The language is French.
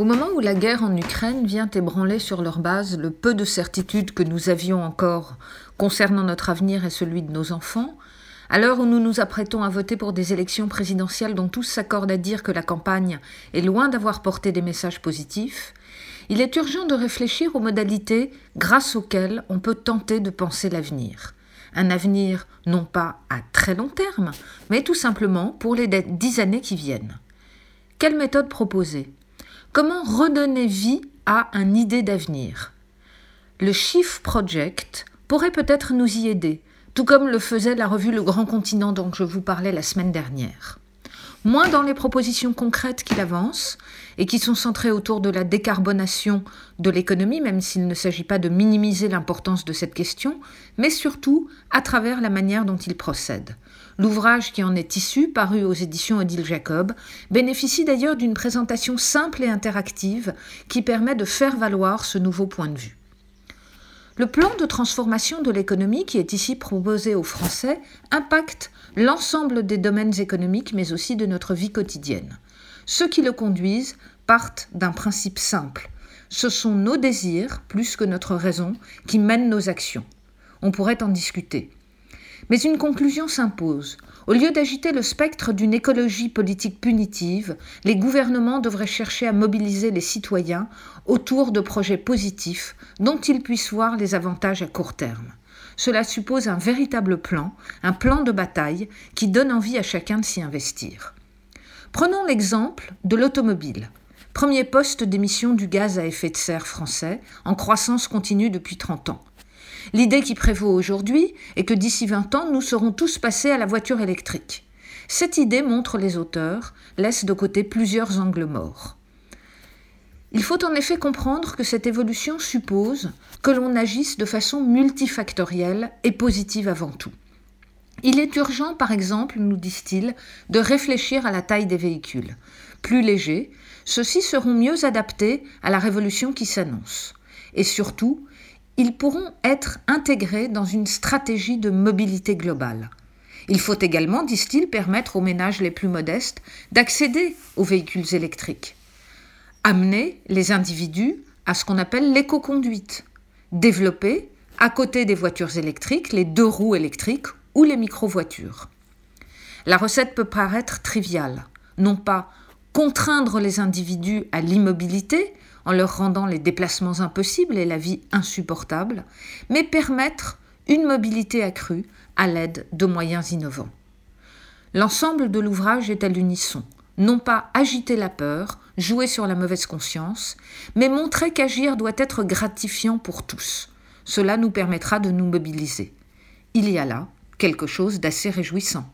Au moment où la guerre en Ukraine vient ébranler sur leur base le peu de certitude que nous avions encore concernant notre avenir et celui de nos enfants, à l'heure où nous nous apprêtons à voter pour des élections présidentielles dont tous s'accordent à dire que la campagne est loin d'avoir porté des messages positifs, il est urgent de réfléchir aux modalités grâce auxquelles on peut tenter de penser l'avenir. Un avenir non pas à très long terme, mais tout simplement pour les dix années qui viennent. Quelle méthode proposer? Comment redonner vie à une idée d'avenir? Le Chief Project pourrait peut-être nous y aider, tout comme le faisait la revue Le Grand Continent dont je vous parlais la semaine dernière. Moins dans les propositions concrètes qu'il avance et qui sont centrées autour de la décarbonation de l'économie, même s'il ne s'agit pas de minimiser l'importance de cette question, mais surtout à travers la manière dont il procède. L'ouvrage qui en est issu, paru aux éditions Odile Jacob, bénéficie d'ailleurs d'une présentation simple et interactive qui permet de faire valoir ce nouveau point de vue. Le plan de transformation de l'économie qui est ici proposé aux Français impacte l'ensemble des domaines économiques mais aussi de notre vie quotidienne. Ceux qui le conduisent partent d'un principe simple. Ce sont nos désirs, plus que notre raison, qui mènent nos actions. On pourrait en discuter. Mais une conclusion s'impose. Au lieu d'agiter le spectre d'une écologie politique punitive, les gouvernements devraient chercher à mobiliser les citoyens autour de projets positifs dont ils puissent voir les avantages à court terme. Cela suppose un véritable plan, un plan de bataille qui donne envie à chacun de s'y investir. Prenons l'exemple de l'automobile. Premier poste d'émission du gaz à effet de serre français, en croissance continue depuis 30 ans. L'idée qui prévaut aujourd'hui est que d'ici 20 ans, nous serons tous passés à la voiture électrique. Cette idée, montre les auteurs, laisse de côté plusieurs angles morts. Il faut en effet comprendre que cette évolution suppose que l'on agisse de façon multifactorielle et positive avant tout. Il est urgent, par exemple, nous disent-ils, de réfléchir à la taille des véhicules. Plus légers, ceux-ci seront mieux adaptés à la révolution qui s'annonce. Et surtout, ils pourront être intégrés dans une stratégie de mobilité globale. Il faut également, disent-ils, permettre aux ménages les plus modestes d'accéder aux véhicules électriques. Amener les individus à ce qu'on appelle l'éco-conduite. Développer, à côté des voitures électriques, les deux roues électriques ou les micro-voitures. La recette peut paraître triviale, non pas contraindre les individus à l'immobilité, en leur rendant les déplacements impossibles et la vie insupportable, mais permettre une mobilité accrue à l'aide de moyens innovants. L'ensemble de l'ouvrage est à l'unisson, non pas agiter la peur, jouer sur la mauvaise conscience, mais montrer qu'agir doit être gratifiant pour tous. Cela nous permettra de nous mobiliser. Il y a là quelque chose d'assez réjouissant.